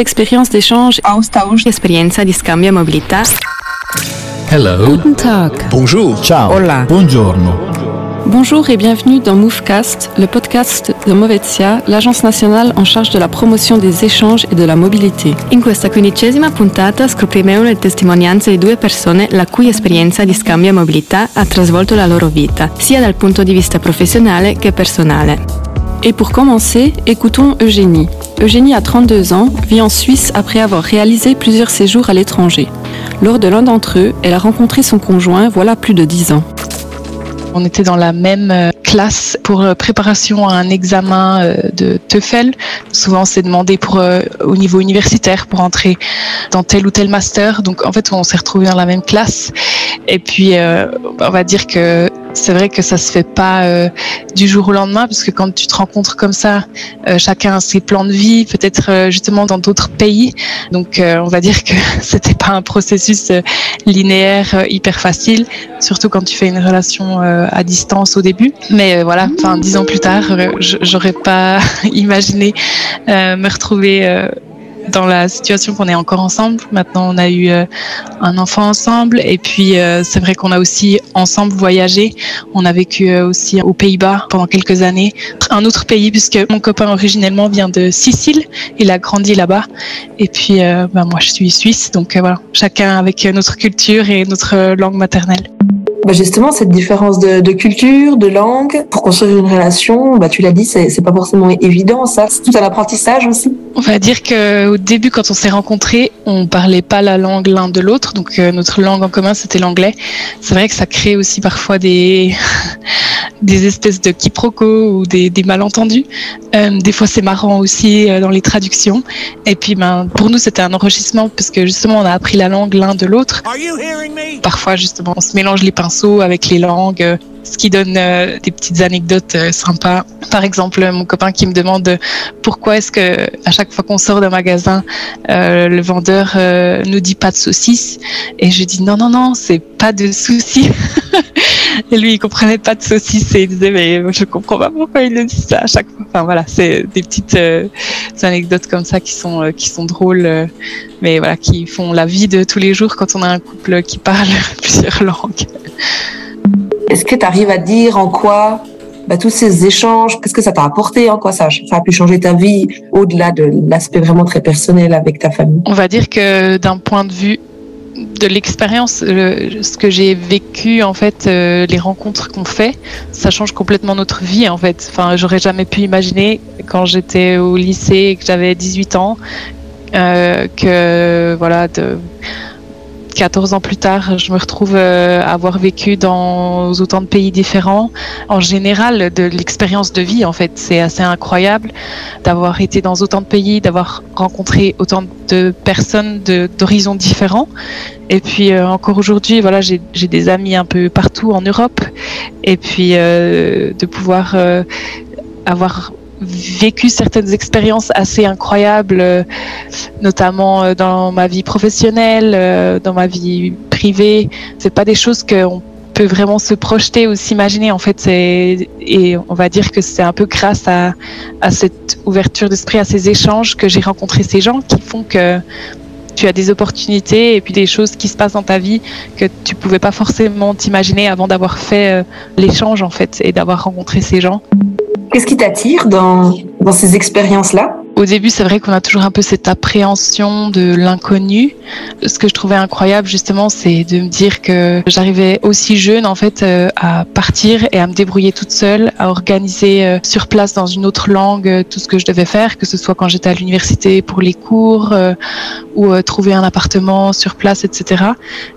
Expérience d'échange, Austausch, esperienza di scambio e mobilità. Hello. Guten Tag. Bonjour. Ciao. Hola. Buongiorno. Bonjour et bienvenue dans Movecast, le podcast de Movezia, l'agence nationale en charge de la promotion des échanges et de la mobilité. In questa quindicesima puntata scopriremo le testimonianze di due persone la cui esperienza di scambio e mobilità ha trasvolto la loro vita, sia dal punto di vista professionnel che personnel. Et pour commencer, écoutons Eugénie. Eugénie a 32 ans, vit en Suisse après avoir réalisé plusieurs séjours à l'étranger. Lors de l'un d'entre eux, elle a rencontré son conjoint voilà plus de 10 ans. On était dans la même euh, classe pour euh, préparation à un examen euh, de TOEFL. Souvent, c'est demandé pour au niveau universitaire pour entrer dans tel ou tel master. Donc, en fait, on s'est retrouvés dans la même classe. Et puis, on va dire que c'est vrai que ça se fait pas euh, du jour au lendemain, parce que quand tu te rencontres comme ça, euh, chacun a ses plans de vie, peut-être euh, justement dans d'autres pays. Donc, euh, on va dire que c'était pas un processus euh, linéaire euh, hyper facile, surtout quand tu fais une relation à distance au début. Mais voilà, enfin dix ans plus tard, j'aurais pas imaginé me retrouver dans la situation qu'on est encore ensemble. Maintenant, on a eu euh, un enfant ensemble, et puis euh, c'est vrai qu'on a aussi ensemble voyagé. On a vécu euh, aussi aux Pays-Bas pendant quelques années, un autre pays puisque mon copain originellement vient de Sicile. Il a grandi là-bas, et puis bah, moi je suis suisse, donc voilà, chacun avec notre culture et notre langue maternelle. Bah justement, cette différence de, culture, de langue, pour construire une relation, bah tu l'as dit, c'est pas forcément évident, ça. C'est tout un apprentissage aussi. On va dire que au début, quand on s'est rencontrés, on parlait pas la langue l'un de l'autre, donc euh, notre langue en commun c'était l'anglais. C'est vrai que ça crée aussi parfois des des espèces de quiproquos ou des, des malentendus. Euh, des fois, c'est marrant aussi euh, dans les traductions. Et puis, ben, pour nous, c'était un enrichissement parce que justement, on a appris la langue l'un de l'autre. Parfois, justement, on se mélange les pinceaux avec les langues, ce qui donne euh, des petites anecdotes euh, sympas. Par exemple, mon copain qui me demande pourquoi est-ce que à chaque fois qu'on sort d'un magasin, euh, le vendeur euh, nous dit pas de saucisses et je dis non non non, c'est pas de soucis. et lui il comprenait pas de saucisses et il disait mais je comprends pas pourquoi il le dit ça à chaque fois. Enfin voilà, c'est des petites euh, anecdotes comme ça qui sont euh, qui sont drôles, euh, mais voilà qui font la vie de tous les jours quand on a un couple qui parle plusieurs langues. Est-ce que tu arrives à dire en quoi bah, tous ces échanges, qu'est-ce que ça t'a apporté, en quoi ça, a pu changer ta vie au-delà de l'aspect vraiment très personnel avec ta famille? On va dire que d'un point de vue de l'expérience, le- ce que j'ai vécu en fait, euh, les rencontres qu'on fait, ça change complètement notre vie en fait. Enfin, j'aurais jamais pu imaginer quand j'étais au lycée et que j'avais 18 ans euh, que voilà 14 ans plus tard, je me retrouve euh, avoir vécu dans autant de pays différents. En général, de l'expérience de vie, en fait, c'est assez incroyable d'avoir été dans autant de pays, d'avoir rencontré autant de personnes d'horizons différents. Et puis euh, encore aujourd'hui, voilà, j'ai des amis un peu partout en Europe. Et puis euh, de pouvoir avoir vécu certaines expériences assez incroyables, euh, notamment euh, dans ma vie professionnelle, euh, dans ma vie privée. C'est pas des choses qu'on peut vraiment se projeter ou s'imaginer. En fait, et on va dire que c'est un peu grâce à, à cette ouverture d'esprit, à ces échanges que j'ai rencontré ces gens qui font que tu as des opportunités et puis des choses qui se passent dans ta vie que tu pouvais pas forcément t'imaginer avant d'avoir fait l'échange en fait et d'avoir rencontré ces gens. Qu'est-ce qui t'attire dans, ces expériences-là? Au début, c'est vrai qu'on a toujours un peu cette appréhension de l'inconnu. Ce que je trouvais incroyable, justement, c'est de me dire que j'arrivais aussi jeune, en fait, euh, à partir et à me débrouiller toute seule, à organiser euh, sur place dans une autre langue euh, tout ce que je devais faire, que ce soit quand j'étais à l'université pour les cours ou trouver un appartement sur place, etc.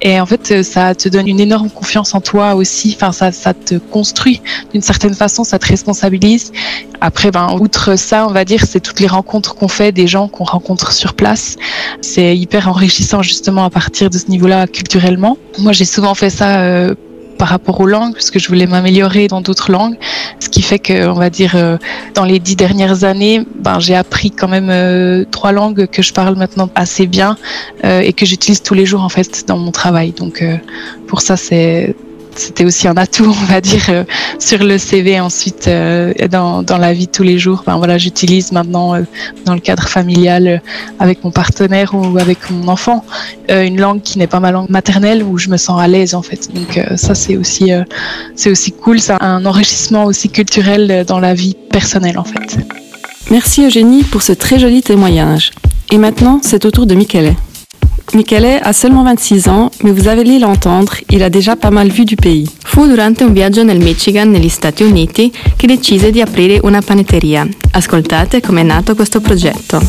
Et en fait, ça te donne une énorme confiance en toi aussi. Enfin, ça, ça te construit d'une certaine façon, ça te responsabilise. Après, ben, outre ça, on va dire, c'est toutes les rencontres qu'on fait, des gens qu'on rencontre sur place. C'est hyper enrichissant justement à partir de ce niveau-là culturellement. Moi, j'ai souvent fait ça euh, par rapport aux langues, parce que je voulais m'améliorer dans d'autres langues. Ce qui fait que, on va dire, euh, dans les dix dernières années, ben, j'ai appris quand même euh, trois langues que je parle maintenant assez bien et que j'utilise tous les jours en fait dans mon travail. Donc, pour ça, c'est c'était aussi un atout, on va dire, euh, sur le CV ensuite euh, dans, dans la vie de tous les jours. Enfin, voilà, j'utilise maintenant euh, dans le cadre familial avec mon partenaire ou avec mon enfant une langue qui n'est pas ma langue maternelle où je me sens à l'aise en fait. Donc ça c'est aussi c'est aussi cool, c'est un enrichissement aussi culturel dans la vie personnelle en fait. Merci Eugénie pour ce très joli témoignage. Et maintenant, c'est au tour de Michele. Michele a seulement 26 ans, mais vous allez l'entendre, il a déjà pas mal vu du pays. Fu durante un viaggio nel Michigan negli Stati Uniti che decise di aprire una panetteria. Ascoltate come è nato questo progetto.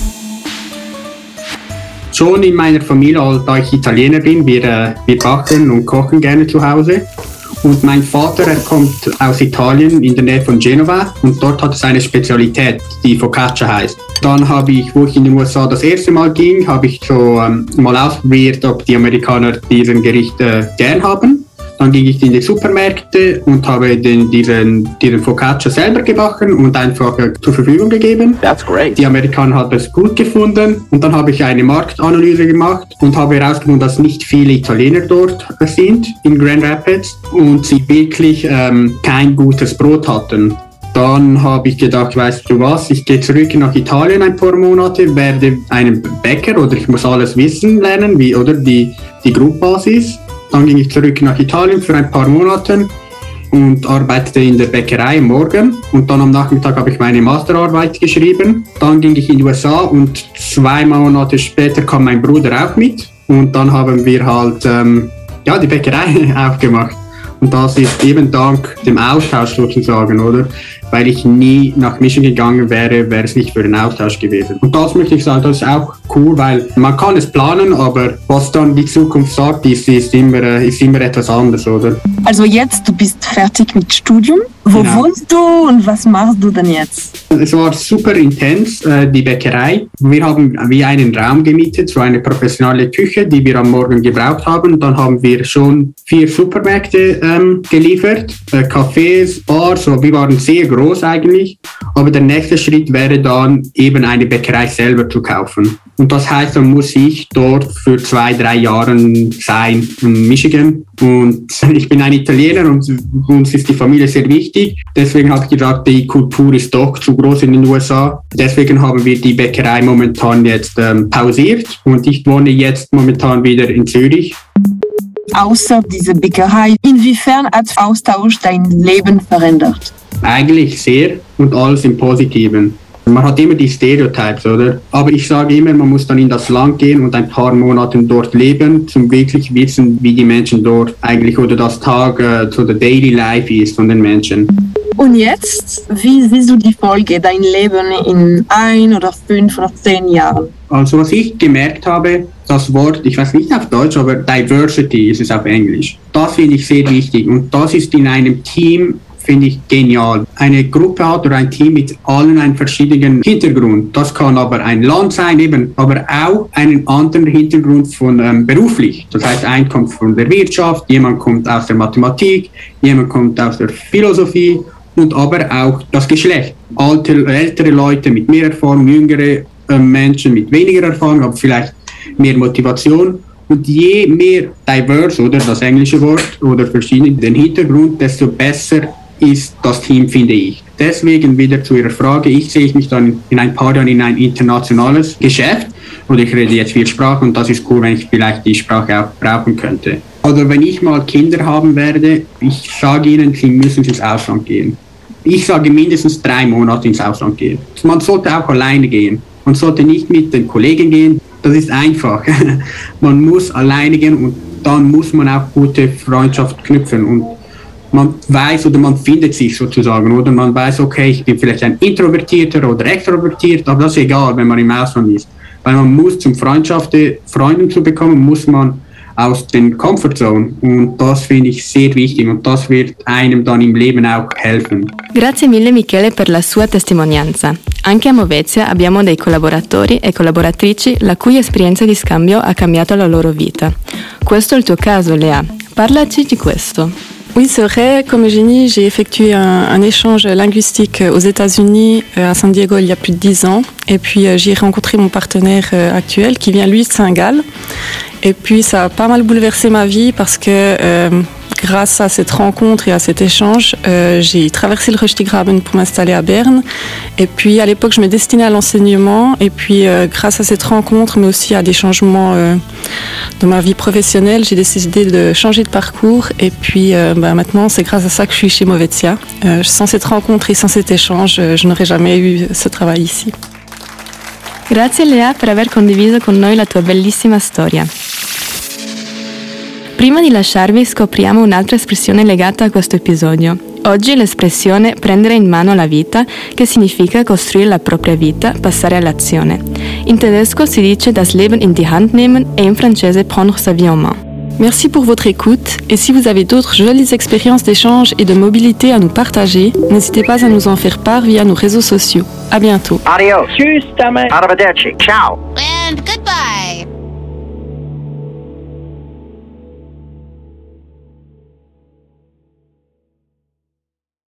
Schon in meiner Familie, da ich Italiener bin, wir, äh, wir backen und kochen gerne zu Hause. Und mein Vater, er kommt aus Italien in der Nähe von Genova und dort hat es eine Spezialität, die Focaccia heißt. Dann habe ich, wo ich in den USA das erste Mal ging, habe ich so ähm, mal ausprobiert, ob die Amerikaner diesen Gericht äh, gern haben. Dann ging ich in die Supermärkte und habe den, diesen, diesen Focaccia selber gebacken und einfach äh, zur Verfügung gegeben. That's great. Die Amerikaner haben es gut gefunden und dann habe ich eine Marktanalyse gemacht und habe herausgefunden, dass nicht viele Italiener dort sind in Grand Rapids und sie wirklich ähm, kein gutes Brot hatten. Dann habe ich gedacht, weißt du was, ich gehe zurück nach Italien ein paar Monate, werde einen Bäcker oder ich muss alles wissen lernen, wie oder die, die Grundbasis. Dann ging ich zurück nach Italien für ein paar Monate und arbeitete in der Bäckerei Morgen und dann am Nachmittag habe ich meine Masterarbeit geschrieben. Dann ging ich in die USA und zwei Monate später kam mein Bruder auch mit und dann haben wir halt ähm, ja, die Bäckerei aufgemacht. Und das ist eben dank dem Austausch sozusagen, oder? Weil ich nie nach Michigan gegangen wäre, wäre es nicht für den Austausch gewesen. Und das möchte ich sagen, das ist auch cool, weil man kann es planen, aber was dann die Zukunft sagt, ist, ist, immer, äh, ist immer etwas anderes, oder? Also jetzt, du bist fertig mit Studium. Wo Genau. wohnst du und was machst du denn jetzt? Es war super intens, äh, die Bäckerei. Wir haben wie einen Raum gemietet, so eine professionelle Küche, die wir am Morgen gebraucht haben. Dann haben wir schon vier Supermärkte ähm, geliefert, äh, Cafés, Bars, so, wir waren sehr groß eigentlich. Aber der nächste Schritt wäre dann eben eine Bäckerei selber zu kaufen. Und das heißt, dann muss ich dort für zwei, drei Jahre sein in Michigan. Und ich bin ein Italiener und uns ist die Familie sehr wichtig. Deswegen habe ich gedacht, die Kultur ist doch zu groß in den USA. Deswegen haben wir die Bäckerei momentan jetzt ähm, pausiert und ich wohne jetzt momentan wieder in Zürich. Außer diese Bäckerei, inwiefern hat Austausch dein Leben verändert? Eigentlich sehr und alles im Positiven. Man hat immer die Stereotypes, oder? Aber ich sage immer, man muss dann in das Land gehen und ein paar Monate dort leben, zum wirklich wissen, wie die Menschen dort eigentlich oder das Tag, äh, so der Daily Life ist von den Menschen. Und jetzt, wie siehst du die Folge, dein Leben in ein oder fünf oder zehn Jahren? Also was ich gemerkt habe, das Wort, ich weiß nicht auf Deutsch, aber Diversity ist es auf Englisch. Das finde ich sehr wichtig und das ist in einem Team, finde ich genial. Eine Gruppe hat oder ein Team mit allen einen verschiedenen Hintergrund. Das kann aber ein Land sein, eben, aber auch einen anderen Hintergrund von ähm, beruflich. Das heißt, ein kommt von der Wirtschaft, jemand kommt aus der Mathematik, jemand kommt aus der Philosophie und aber auch das Geschlecht. Alte, ältere Leute mit mehr Erfahrung, jüngere äh, Menschen mit weniger Erfahrung, aber vielleicht mehr Motivation. Und je mehr diverse, oder das englische Wort, oder verschiedene den Hintergrund, desto besser ist das Team, finde ich. Deswegen wieder zu Ihrer Frage, ich sehe mich dann in ein paar Jahren in ein internationales Geschäft und ich rede jetzt vier Sprachen und das ist cool, wenn ich vielleicht die Sprache auch brauchen könnte. Oder wenn ich mal Kinder haben werde, ich sage ihnen, sie müssen ins Ausland gehen. Ich sage mindestens drei Monate ins Ausland gehen. Man sollte auch alleine gehen. Man sollte nicht mit den Kollegen gehen. Das ist einfach. man muss alleine gehen und dann muss man auch gute Freundschaft knüpfen und man weiß oder man findet sich sozusagen oder man weiß, okay, ich bin vielleicht ein Introvertierter oder Extrovertiert, aber das ist egal, wenn man im Ausland ist. Weil man muss zum Freundschaften, Freunden zu bekommen, muss man aus den Comfortzone und das finde ich sehr wichtig und das wird einem dann im Leben auch helfen. Grazie mille Michele per la sua testimonianza. Anche a Movezia abbiamo dei collaboratori e collaboratrici la cui esperienza di scambio ha cambiato la loro vita. Questo è il tuo caso, Lea. Parlaci di questo. Oui, c'est vrai, comme Eugénie, j'ai effectué un, échange linguistique aux États-Unis, euh, à San Diego, il y a plus de dix ans. Et puis euh, j'y ai rencontré mon partenaire euh, actuel qui vient lui de Saint-Gall. Et puis ça a pas mal bouleversé ma vie parce que euh, grâce à cette rencontre et à cet échange, euh, j'ai traversé le Röstigraben pour m'installer à Berne. Et puis à l'époque, je me destinais à l'enseignement. Et puis euh, grâce à cette rencontre, mais aussi à des changements euh, dans ma vie professionnelle, j'ai décidé de changer de parcours. Et puis bah, maintenant, c'est grâce à ça que je suis chez Movetia. sans cette rencontre et sans cet échange, je n'aurais jamais eu ce travail ici. Grazie Lea per aver condiviso con noi la tua bellissima storia. Prima di lasciarvi scopriamo un'altra espressione legata a questo episodio. Oggi l'espressione prendere in mano la vita, che significa costruire la propria vita, passare all'azione. In tedesco si dice das Leben in die Hand nehmen e in francese prendre sa vie en main. Merci pour votre écoute et si vous avez d'autres jolies expériences d'échange et de mobilité à nous partager, n'hésitez pas à nous en faire part via nos réseaux sociaux. À bientôt. Adios. Tschüss. Ciao.